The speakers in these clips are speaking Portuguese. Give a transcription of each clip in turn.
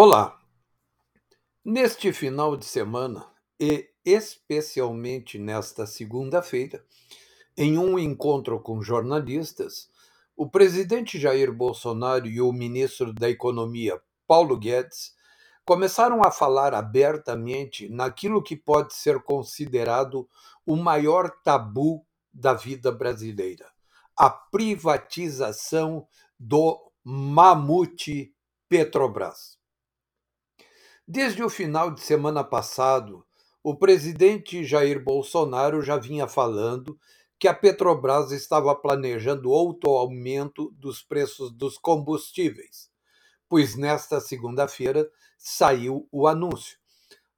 Olá! Neste final de semana, e especialmente nesta segunda-feira, em um encontro com jornalistas, o presidente Jair Bolsonaro e o ministro da Economia, Paulo Guedes, começaram a falar abertamente naquilo que pode ser considerado o maior tabu da vida brasileira: a privatização do mamute Petrobras. Desde o final de semana passado, o presidente Jair Bolsonaro já vinha falando que a Petrobras estava planejando outro aumento dos preços dos combustíveis, pois nesta segunda-feira saiu o anúncio.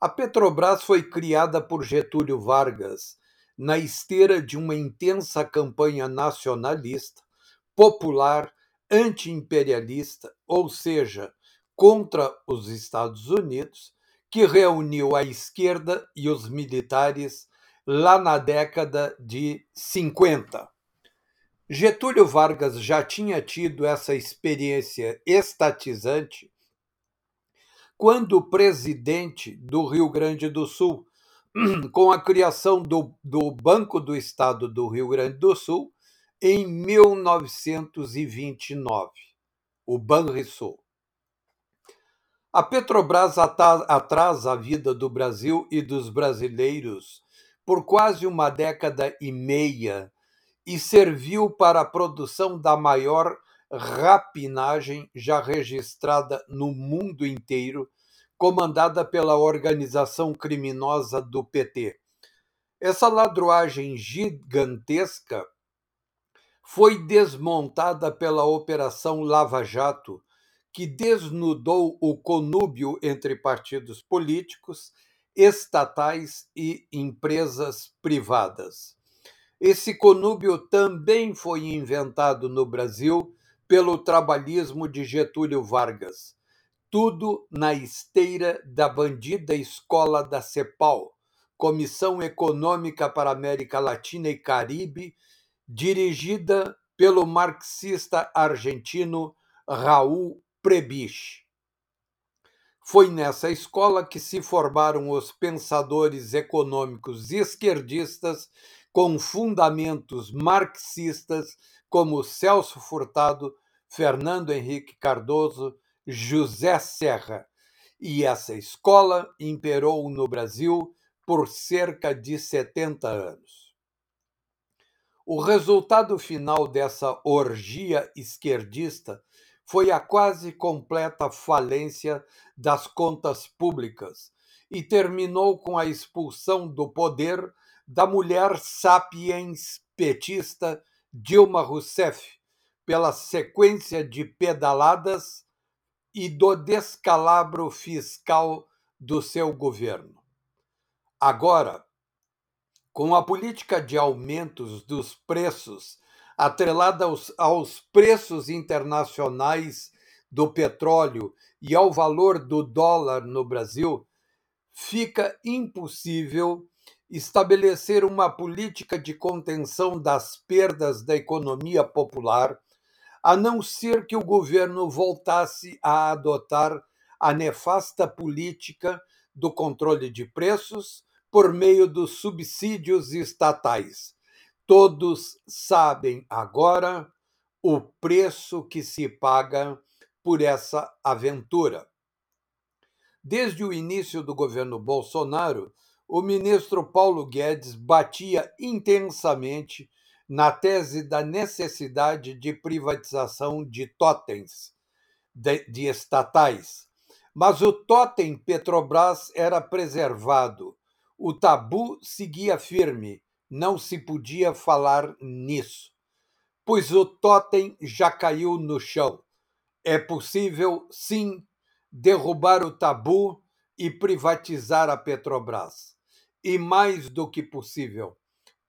A Petrobras foi criada por Getúlio Vargas na esteira de uma intensa campanha nacionalista, popular, anti-imperialista, ou seja, contra os Estados Unidos, que reuniu a esquerda e os militares lá na década de 50. Getúlio Vargas já tinha tido essa experiência estatizante quando presidente do Rio Grande do Sul, com a criação do, do Banco do Estado do Rio Grande do Sul, em 1929, o Banrisul. A Petrobras atrasa a vida do Brasil e dos brasileiros por quase uma década e meia e serviu para a produção da maior rapinagem já registrada no mundo inteiro, comandada pela organização criminosa do PT. Essa ladruagem gigantesca foi desmontada pela Operação Lava Jato que desnudou o conúbio entre partidos políticos, estatais e empresas privadas. Esse conúbio também foi inventado no Brasil pelo trabalhismo de Getúlio Vargas. Tudo na esteira da bandida escola da CEPAL, Comissão Econômica para a América Latina e Caribe, dirigida pelo marxista argentino Raul Prebisch. Foi nessa escola que se formaram os pensadores econômicos esquerdistas com fundamentos marxistas como Celso Furtado, Fernando Henrique Cardoso, José Serra. E essa escola imperou no Brasil por cerca de 70 anos. O resultado final dessa orgia esquerdista foi a quase completa falência das contas públicas e terminou com a expulsão do poder da mulher sapiens petista Dilma Rousseff pela sequência de pedaladas e do descalabro fiscal do seu governo. Agora, com a política de aumentos dos preços atrelada aos, aos preços internacionais do petróleo e ao valor do dólar no Brasil, fica impossível estabelecer uma política de contenção das perdas da economia popular, a não ser que o governo voltasse a adotar a nefasta política do controle de preços por meio dos subsídios estatais Todos sabem agora o preço que se paga por essa aventura. Desde o início do governo Bolsonaro, o ministro Paulo Guedes batia intensamente na tese da necessidade de privatização de totens, de, de estatais. Mas o totem Petrobras era preservado, o tabu seguia firme não se podia falar nisso, pois o totem já caiu no chão. É possível, sim, derrubar o tabu e privatizar a Petrobras. E mais do que possível,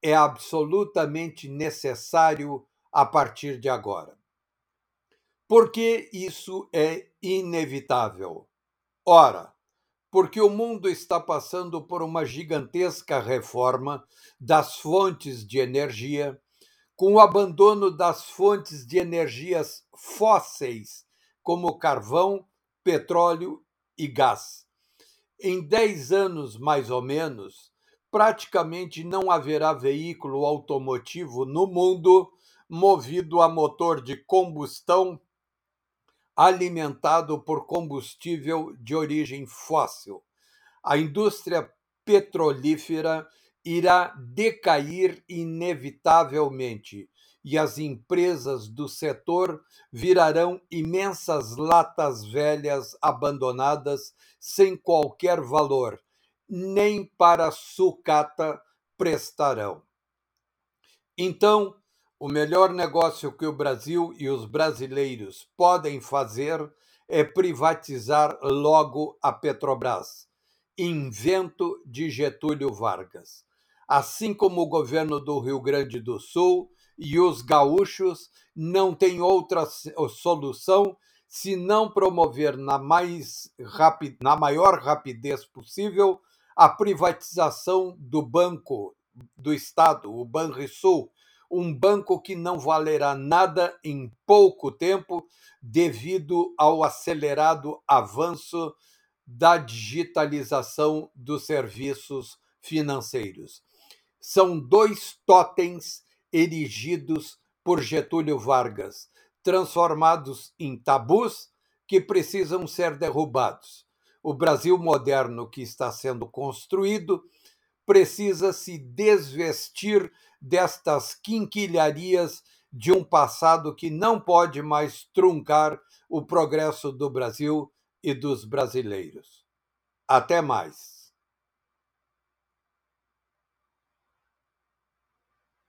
é absolutamente necessário a partir de agora. Porque isso é inevitável. Ora, porque o mundo está passando por uma gigantesca reforma das fontes de energia, com o abandono das fontes de energias fósseis, como carvão, petróleo e gás. Em 10 anos, mais ou menos, praticamente não haverá veículo automotivo no mundo movido a motor de combustão alimentado por combustível de origem fóssil. A indústria petrolífera irá decair inevitavelmente e as empresas do setor virarão imensas latas velhas abandonadas sem qualquer valor, nem para sucata prestarão. Então, o melhor negócio que o Brasil e os brasileiros podem fazer é privatizar logo a Petrobras. Invento de Getúlio Vargas. Assim como o governo do Rio Grande do Sul e os gaúchos não têm outra solução se não promover na, mais rapid, na maior rapidez possível a privatização do Banco do Estado, o Banrisul, um banco que não valerá nada em pouco tempo devido ao acelerado avanço da digitalização dos serviços financeiros. São dois totens erigidos por Getúlio Vargas, transformados em tabus que precisam ser derrubados. O Brasil moderno que está sendo construído precisa se desvestir destas quinquilharias de um passado que não pode mais truncar o progresso do Brasil e dos brasileiros. Até mais.